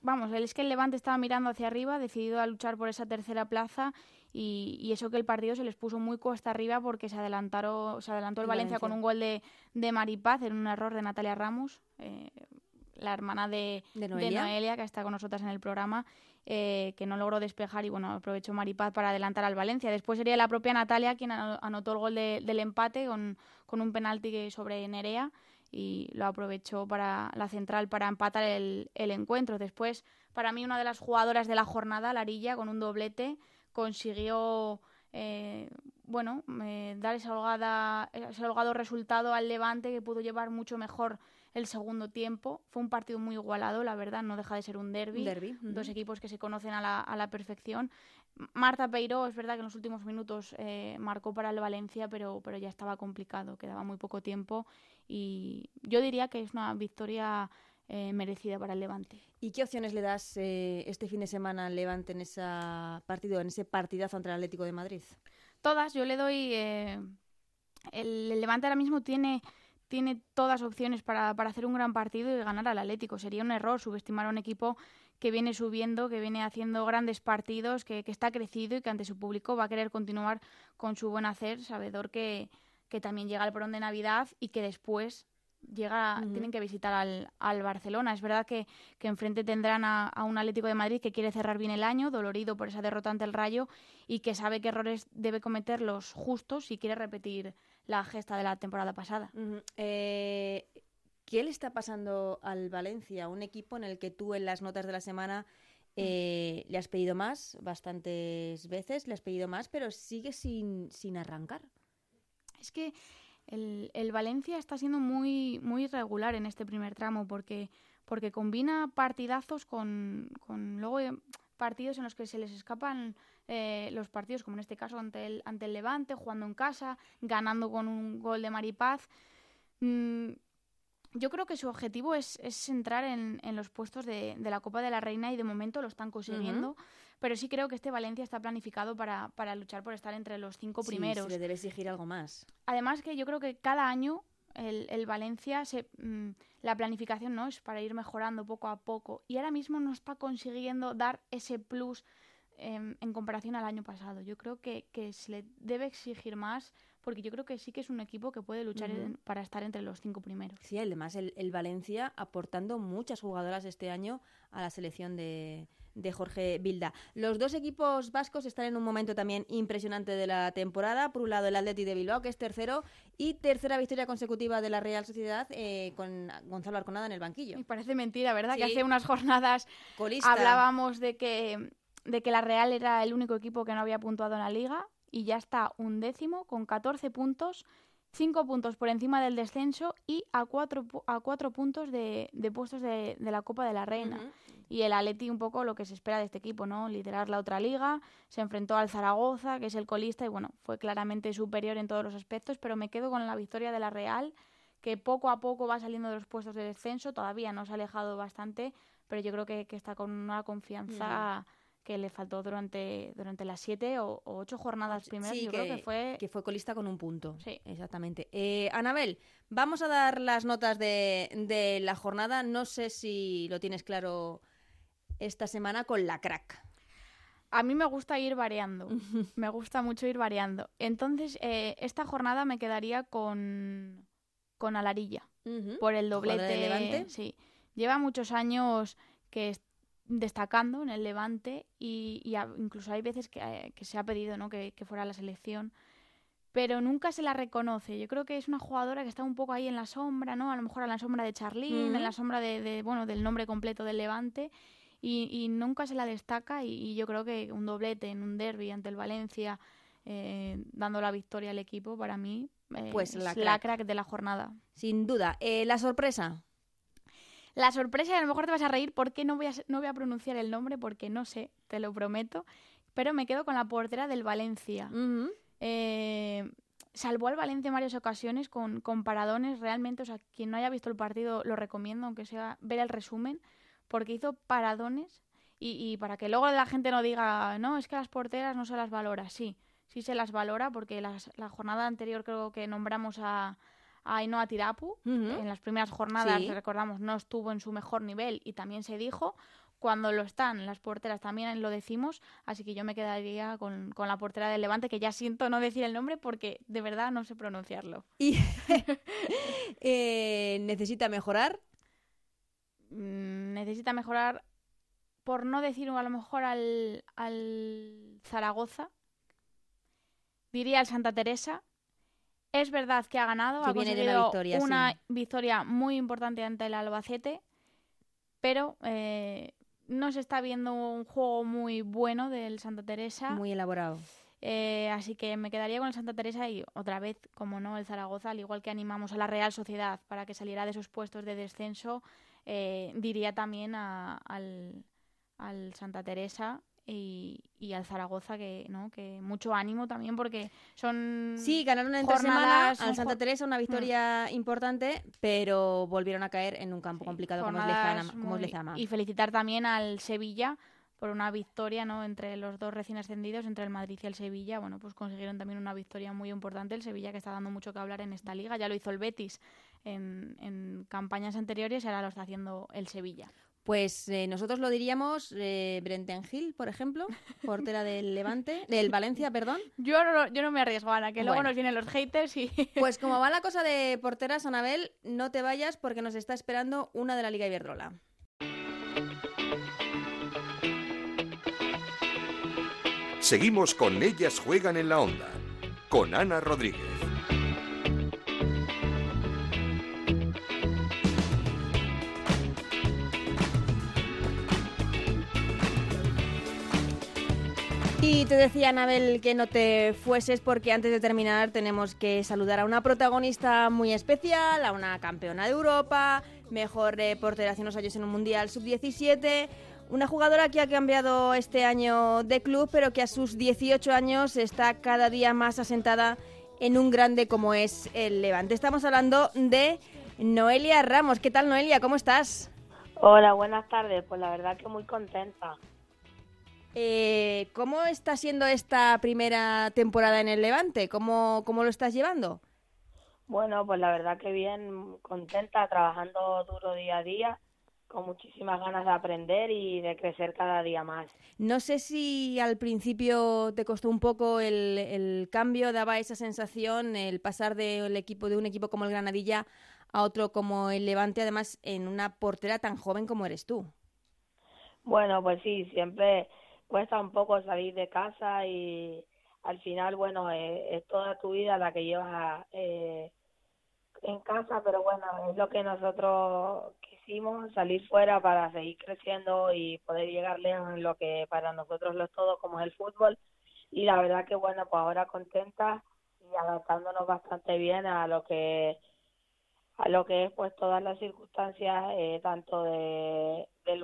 vamos, es que el Levante estaba mirando hacia arriba, decidido a luchar por esa tercera plaza y, y eso que el partido se les puso muy cuesta arriba porque se adelantaron, se adelantó el Valencia, con un gol de, de Maripaz en un error de Natalia Ramos, eh, la hermana de, De de Noelia. Que está con nosotras en el programa, eh, que no logró despejar y bueno, aprovechó Maripaz para adelantar al Valencia. Después sería la propia Natalia quien ano- anotó el gol de- del empate con, con un penalti sobre Nerea y lo aprovechó para la central para empatar el, el encuentro. Después, para mí, una de las jugadoras de la jornada, Larilla, con un doblete, consiguió eh, bueno, eh, dar ese, holgada, ese holgado resultado al Levante que pudo llevar mucho mejor el segundo tiempo. Fue un partido muy igualado, la verdad, no deja de ser un derby. Dos equipos que se conocen a la, a la perfección. Marta Peiró, es verdad que en los últimos minutos eh, marcó para el Valencia, pero, pero ya estaba complicado, quedaba muy poco tiempo y yo diría que es una victoria eh, merecida para el Levante. ¿Y qué opciones le das eh, este fin de semana al Levante en ese partido, en ese partidazo ante el Atlético de Madrid? Todas, yo le doy... eh, el, el Levante ahora mismo tiene, tiene todas opciones para, para hacer un gran partido y ganar al Atlético. Sería un error subestimar a un equipo que viene subiendo, que viene haciendo grandes partidos, que, que está crecido y que ante su público va a querer continuar con su buen hacer, sabedor que, que también llega el perón de Navidad y que después llega, tienen que visitar al, al Barcelona. Es verdad que, que enfrente tendrán a, a un Atlético de Madrid que quiere cerrar bien el año, dolorido por esa derrota ante el Rayo y que sabe qué errores debe cometer los justos si quiere repetir la gesta de la temporada pasada. Eh, ¿Qué le está pasando al Valencia? Un equipo en el que tú en las notas de la semana eh, le has pedido más bastantes veces, le has pedido más, pero sigue sin, sin arrancar. Es que el, el Valencia está siendo muy, muy irregular en este primer tramo porque, porque combina partidazos con, con luego eh, partidos en los que se les escapan eh, los partidos, como en este caso ante el, ante el Levante, jugando en casa, ganando con un gol de Maripaz. Mm, yo creo que su objetivo es, es entrar en, en los puestos de la Copa de la Reina y de momento lo están consiguiendo. Pero sí creo que este Valencia está planificado para, para luchar por estar entre los cinco Sí, primeros. se le debe exigir algo más. Además que yo creo que cada año el, el Valencia, se, mm, la planificación no es para ir mejorando poco a poco y ahora mismo no está consiguiendo dar ese plus em, en comparación al año pasado. Yo creo que, que se le debe exigir más porque yo creo que sí que es un equipo que puede luchar en- para estar entre los cinco primeros. Sí, además el, el Valencia aportando muchas jugadoras este año a la selección de, de Jorge Vilda. Los dos equipos vascos están en un momento también impresionante de la temporada. Por un lado el Atleti de Bilbao, que es tercero, y tercera victoria consecutiva de la Real Sociedad eh, con Gonzalo Arconada en el banquillo. Y parece mentira, ¿verdad? Que hace unas jornadas Colista. hablábamos de que, de que la Real era el único equipo que no había puntuado en la liga y ya está un décimo con 14 puntos, 5 puntos por encima del descenso y a 4 a cuatro puntos de, de puestos de, de la Copa de la Reina. Y el Atleti un poco lo que se espera de este equipo, ¿no? Liderar la otra liga, se enfrentó al Zaragoza, que es el colista, y bueno, fue claramente superior en todos los aspectos, pero me quedo con la victoria de la Real, que poco a poco va saliendo de los puestos de descenso, todavía no se ha alejado bastante, pero yo creo que, que está con una confianza que le faltó durante, durante las siete o, o ocho jornadas primeras, Sí, yo creo que fue... que fue colista con un punto. Sí. Exactamente. Eh, Anabel, vamos a dar las notas de, de la jornada. No sé si lo tienes claro esta semana con la crack. A mí me gusta ir variando, me gusta mucho ir variando. Entonces, eh, esta jornada me quedaría con, con Alarilla. Por el doblete. del Levante. Sí. Lleva muchos años que destacando en el Levante y, y a- incluso hay veces que, eh, que se ha pedido ¿no? que, que fuera a la selección, pero nunca se la reconoce. Yo creo que es una jugadora que está un poco ahí en la sombra, ¿no? A lo mejor en la sombra de Charlín, Ujú. en la sombra de, de, bueno, del nombre completo del Levante. Y, y nunca se la destaca y, y yo creo que un doblete en un derby ante el Valencia eh, dando la victoria al equipo para mí eh, Pues es la la crack. crack de la jornada. Sin duda. Eh, la sorpresa. La sorpresa, y a lo mejor te vas a reír porque no voy a, no voy a pronunciar el nombre porque no sé, te lo prometo, pero me quedo con la portera del Valencia. Eh, salvó al Valencia en varias ocasiones con, con paradones realmente, o sea, quien no haya visto el partido lo recomiendo, aunque sea ver el resumen, porque hizo paradones y, y para que luego la gente no diga, no, es que las porteras no se las valora, sí, sí se las valora porque las- la jornada anterior creo que nombramos a, a Ainhoa Tirapu, en las primeras jornadas, Sí. recordamos, no estuvo en su mejor nivel y también se dijo. Cuando lo están las porteras también lo decimos, así que yo me quedaría con, con la portera del Levante, que ya siento no decir el nombre porque de verdad no sé pronunciarlo. Y eh, necesita mejorar. Mm, necesita mejorar, por no decir a lo mejor al, al Zaragoza, diría al Santa Teresa. Es verdad que ha ganado, Que ha viene de una conseguido victoria, una sí. victoria muy importante ante el Albacete, pero eh, no se está viendo un juego muy bueno del Santa Teresa. Muy elaborado. Eh, así que me quedaría con el Santa Teresa y otra vez, como no, el Zaragoza, al igual que animamos a la Real Sociedad para que saliera de esos puestos de descenso, eh, diría también al, al Santa Teresa y, y, al Zaragoza que no que mucho ánimo también porque son sí ganaron en tres semanas al Santa Teresa una victoria mm. importante pero volvieron a caer en un campo complicado como es, Lezama, y felicitar también al Sevilla por una victoria no entre los dos recién ascendidos entre el Madrid y el Sevilla. Bueno pues consiguieron también una victoria muy importante. El Sevilla que está dando mucho que hablar en esta liga. Ya lo hizo el Betis en, en campañas anteriores y ahora lo está haciendo el Sevilla pues eh, nosotros lo diríamos eh, Brenten Gil, por ejemplo, portera del Levante, del Valencia, perdón. Yo no, yo no me arriesgo, Ana, que luego nos vienen los haters y... Pues como va la cosa de porteras, Anabel, no te vayas porque nos está esperando una de la Liga Iberdrola. Seguimos con Ellas Juegan en la Onda, con Ana Rodríguez. Y te decía, Anabel, que no te fueses porque antes de terminar tenemos que saludar a una protagonista muy especial, a una campeona de Europa, mejor eh, portera hace unos años en un Mundial Sub-17, una jugadora que ha cambiado este año de club, pero que a sus 18 años está cada día más asentada en un grande como es el Levante. Estamos hablando de Noelia Ramos. ¿Qué tal, Noelia? ¿Cómo estás? Hola, buenas tardes. Pues la verdad que muy contenta. Eh, ¿Cómo está siendo esta primera temporada en el Levante? ¿Cómo, ¿Cómo lo estás llevando? Bueno, pues la verdad que bien, contenta, trabajando duro día a día, con muchísimas ganas de aprender y de crecer cada día más. No sé si al principio te costó un poco el, el cambio, daba esa sensación, el pasar del equipo de un equipo como el Granadilla a otro como el Levante, además en una portera tan joven como eres tú. Bueno, pues sí, siempre cuesta un poco salir de casa y al final, bueno, eh, es toda tu vida la que llevas eh, en casa, pero bueno, es lo que nosotros quisimos, salir fuera para seguir creciendo y poder llegar lejos en lo que para nosotros lo es todo, como es el fútbol. Y la verdad que, bueno, pues ahora contenta y adaptándonos bastante bien a lo que a lo que es pues todas las circunstancias eh, tanto de del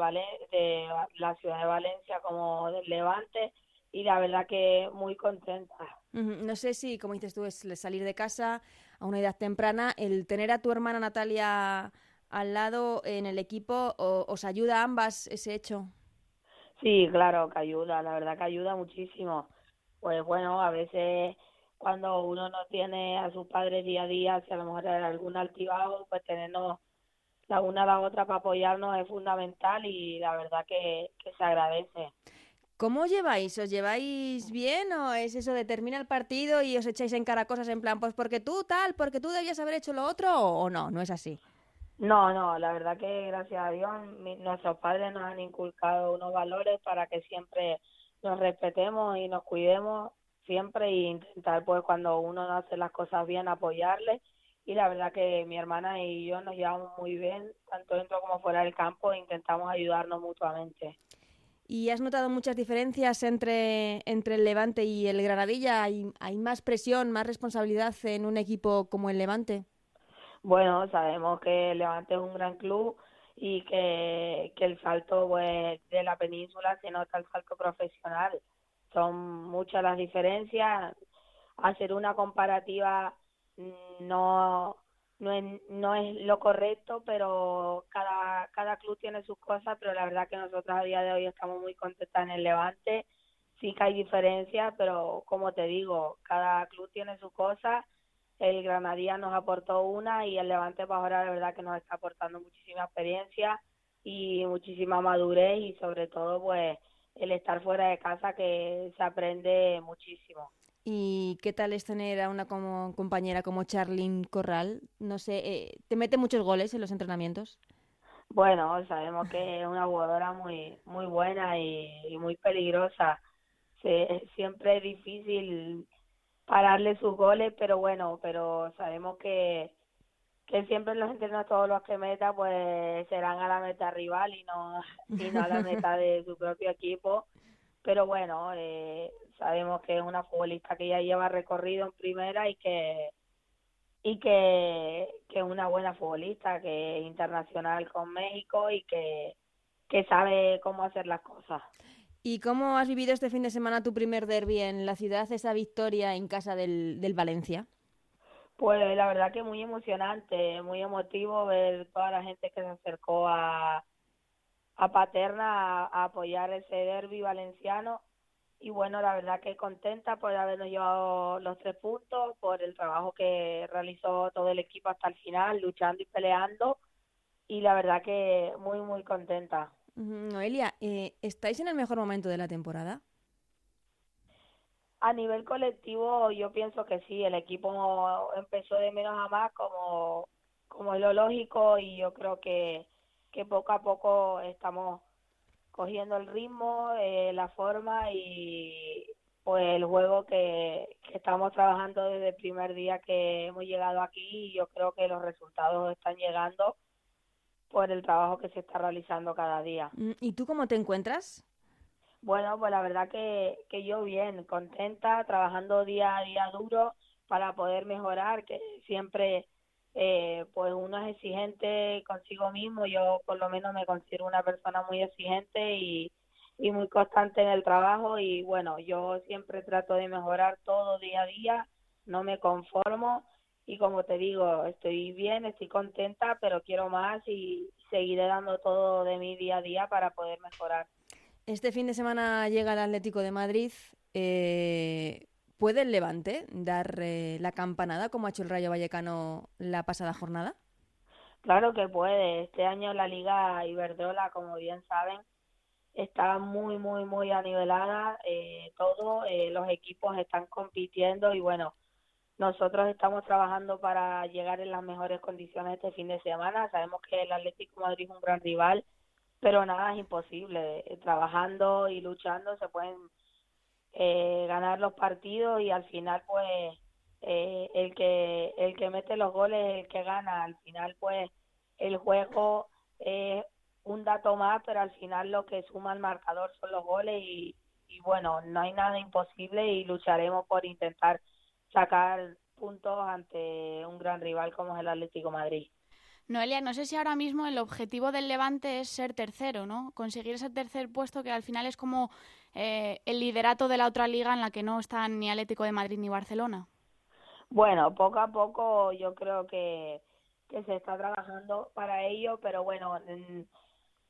de la ciudad de Valencia como del Levante y la verdad que muy contenta. No sé si, como dices tú, es salir de casa a una edad temprana, el tener a tu hermana Natalia al lado en el equipo, ¿os ayuda a ambas ese hecho? Sí, claro que ayuda, la verdad que ayuda muchísimo. Pues bueno, a veces cuando uno no tiene a sus padres día a día, si a lo mejor hay algún altibajo, pues tenernos la una a la otra para apoyarnos es fundamental y la verdad que, se agradece. ¿Cómo lleváis? ¿Os lleváis bien o es eso de termina el partido y os echáis en cara cosas en plan, pues porque tú tal, porque tú debías haber hecho lo otro o no? No es así. No, no, la verdad que gracias a Dios nuestros padres nos han inculcado unos valores para que siempre nos respetemos y nos cuidemos siempre e intentar pues cuando uno no hace las cosas bien apoyarle y la verdad que mi hermana y yo nos llevamos muy bien tanto dentro como fuera del campo e intentamos ayudarnos mutuamente. ¿Y has notado muchas diferencias entre, entre el Levante y el Granadilla? ¿Hay, ¿Hay más presión, más responsabilidad en un equipo como el Levante? Bueno, sabemos que el Levante es un gran club y que, que el salto pues, de la península se nota el salto profesional son muchas las diferencias. Hacer una comparativa no no es, no es lo correcto, pero cada, cada club tiene sus cosas, pero la verdad que nosotros a día de hoy estamos muy contentas en el Levante. Sí que hay diferencias, pero como te digo, cada club tiene sus cosas. El Granadilla nos aportó una y el Levante para pues ahora la verdad que nos está aportando muchísima experiencia y muchísima madurez y sobre todo pues el estar fuera de casa que se aprende muchísimo. ¿Y qué tal es tener a una como compañera como Charlene Corral? No sé, eh, ¿te mete muchos goles en los entrenamientos? Bueno, sabemos que es una jugadora muy muy buena y, muy peligrosa. siempre es difícil pararle sus goles, pero bueno, pero sabemos que que siempre los entrenos todos los que meta pues serán a la meta rival y no, y no a la meta de su propio equipo pero bueno, eh, sabemos que es una futbolista que ya lleva recorrido en primera y que y que, que es una buena futbolista, que es internacional con México y que, que sabe cómo hacer las cosas. ¿Y cómo has vivido este fin de semana tu primer derby en la ciudad, esa victoria en casa del, del Valencia? Pues la verdad que muy emocionante, muy emotivo ver toda la gente que se acercó a, a Paterna a, apoyar ese derby valenciano y bueno, la verdad que contenta por habernos llevado los tres puntos, por el trabajo que realizó todo el equipo hasta el final, luchando y peleando y la verdad que muy, muy contenta. Noelia, eh, ¿estáis en el mejor momento de la temporada? A nivel colectivo yo pienso que sí, el equipo empezó de menos a más como, como es lo lógico y yo creo que, que poco a poco estamos cogiendo el ritmo, eh, la forma y pues el juego que, que estamos trabajando desde el primer día que hemos llegado aquí y yo creo que los resultados están llegando por el trabajo que se está realizando cada día. Mm, ¿Y tú cómo te encuentras? Bueno, pues la verdad que, que yo bien, contenta, trabajando día a día duro para poder mejorar, que siempre eh, pues uno es exigente consigo mismo, yo por lo menos me considero una persona muy exigente y, y muy constante en el trabajo y bueno, yo siempre trato de mejorar todo día a día, no me conformo y como te digo, estoy bien, estoy contenta, pero quiero más y seguiré dando todo de mi día a día para poder mejorar. Este fin de semana llega el Atlético de Madrid. Eh, ¿Puede el Levante dar eh, la campanada como ha hecho el Rayo Vallecano la pasada jornada? Claro que puede. Este año la Liga Iberdrola, como bien saben, está muy, muy, muy anivelada. Eh, todo, eh, los equipos están compitiendo y bueno, nosotros estamos trabajando para llegar en las mejores condiciones este fin de semana. Sabemos que el Atlético de Madrid es un gran rival, pero nada es imposible. Eh, trabajando y luchando se pueden eh, ganar los partidos y al final pues eh, el que el que mete los goles es el que gana al final pues el juego es un dato más pero al final lo que suma el marcador son los goles y, y bueno no hay nada imposible y lucharemos por intentar sacar puntos ante un gran rival como es el Atlético Madrid Noelia, no sé si ahora mismo el objetivo del Levante es ser tercero, ¿no? Conseguir ese tercer puesto que al final es como eh, el liderato de la otra liga en la que no están ni Atlético de Madrid ni Barcelona. Bueno, poco a poco yo creo que, que se está trabajando para ello, pero bueno,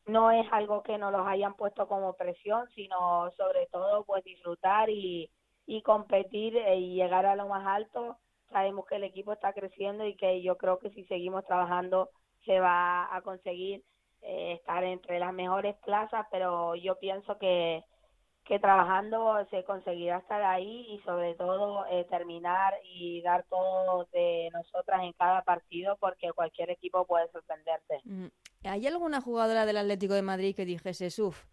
no es algo que nos los hayan puesto como presión, sino sobre todo pues disfrutar y, y competir eh, y llegar a lo más alto sabemos que el equipo está creciendo y que yo creo que si seguimos trabajando se va a conseguir eh, estar entre las mejores plazas, pero yo pienso que, que trabajando se conseguirá estar ahí y sobre todo eh, terminar y dar todo de nosotras en cada partido porque cualquier equipo puede sorprenderte. Mm. ¿Hay alguna jugadora del Atlético de Madrid que dijese, uff,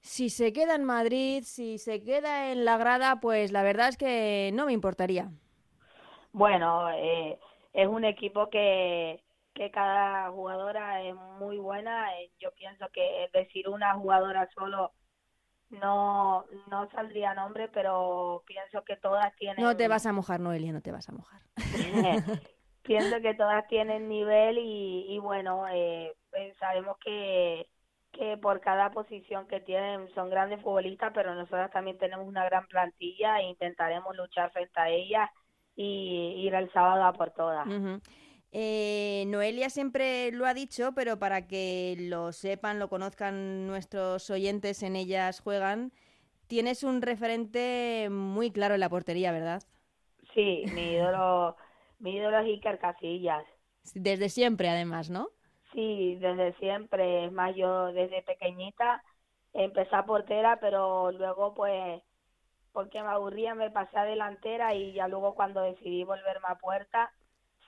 si se queda en Madrid, si se queda en la grada, pues la verdad es que no me importaría? Bueno, eh, es un equipo que, que cada jugadora es muy buena. Eh, yo pienso que decir una jugadora solo no no saldría nombre, pero pienso que todas tienen... No te vas a mojar, Noelia, no te vas a mojar. pienso que todas tienen nivel y, y bueno, eh, pues sabemos que, que por cada posición que tienen son grandes futbolistas, pero nosotras también tenemos una gran plantilla e intentaremos luchar frente a ellas y ir el sábado a por todas. eh, Noelia siempre lo ha dicho, pero para que lo sepan, lo conozcan nuestros oyentes, en ellas juegan, tienes un referente muy claro en la portería, ¿verdad? Sí, mi ídolo, mi ídolo es Iker Casillas. Desde siempre, además, ¿no? Sí, desde siempre. Es más, yo desde pequeñita empecé a portera, pero luego pues porque me aburría, me pasé a delantera y ya luego cuando decidí volverme a puerta,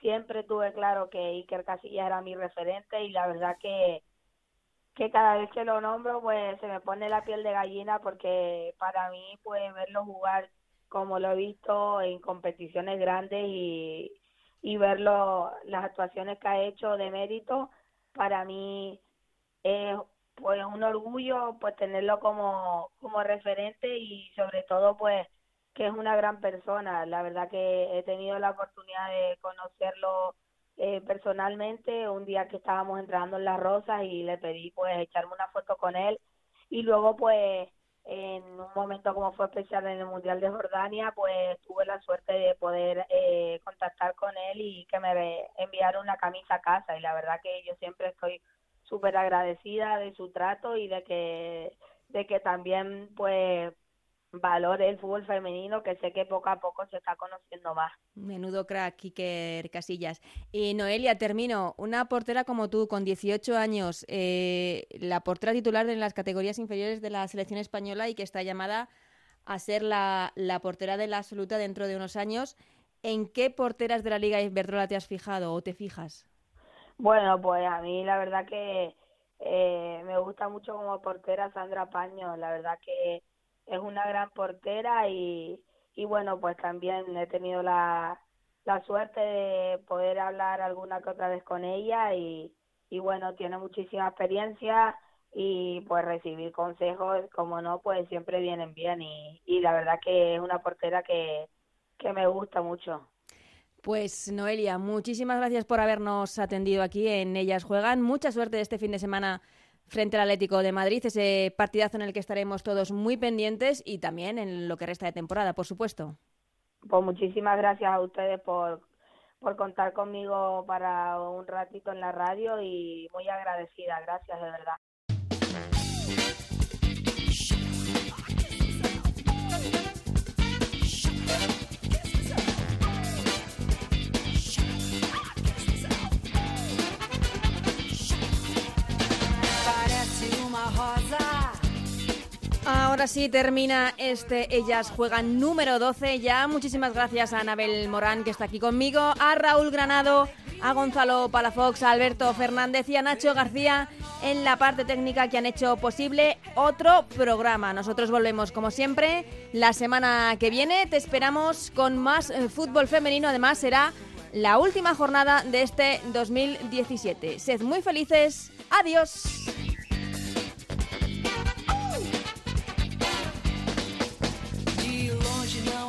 siempre tuve claro que Iker Casillas era mi referente y la verdad que, que cada vez que lo nombro pues se me pone la piel de gallina porque para mí pues verlo jugar como lo he visto en competiciones grandes y, y verlo las actuaciones que ha hecho de mérito para mí es pues un orgullo pues tenerlo como, como referente y sobre todo pues que es una gran persona. La verdad que he tenido la oportunidad de conocerlo eh, personalmente. Un día que estábamos entrando en Las Rosas y le pedí pues echarme una foto con él. Y luego pues en un momento como fue especial en el Mundial de Jordania pues tuve la suerte de poder eh, contactar con él y que me enviara una camisa a casa. Y la verdad que yo siempre estoy súper agradecida de su trato y de que de que también pues valore el fútbol femenino que sé que poco a poco se está conociendo más. Menudo crack, Iker Casillas. Y Noelia, termino. Una portera como tú, con 18 años, eh, la portera titular en las categorías inferiores de la selección española y que está llamada a ser la, la portera de la absoluta dentro de unos años. ¿En qué porteras de la Liga Iberdrola te has fijado o te fijas? Bueno, pues a mí la verdad que eh, me gusta mucho como portera Sandra Paño. La verdad que es una gran portera y, y bueno, pues también he tenido la, la suerte de poder hablar alguna que otra vez con ella y, y bueno, tiene muchísima experiencia y pues recibir consejos, como no, pues siempre vienen bien y, y la verdad que es una portera que, que me gusta mucho. Pues Noelia, muchísimas gracias por habernos atendido aquí en Ellas Juegan. Mucha suerte este fin de semana frente al Atlético de Madrid, ese partidazo en el que estaremos todos muy pendientes y también en lo que resta de temporada, por supuesto. Pues muchísimas gracias a ustedes por, por contar conmigo para un ratito en la radio y muy agradecida, gracias de verdad. Ahora sí termina este Ellas Juegan número 12 ya. Muchísimas gracias a Anabel Morán que está aquí conmigo, a Raúl Granado, a Gonzalo Palafox, a Alberto Fernández y a Nacho García en la parte técnica que han hecho posible otro programa. Nosotros volvemos como siempre la semana que viene. Te esperamos con más eh, fútbol femenino. Además será la última jornada de este 2017. Sed muy felices. Adiós.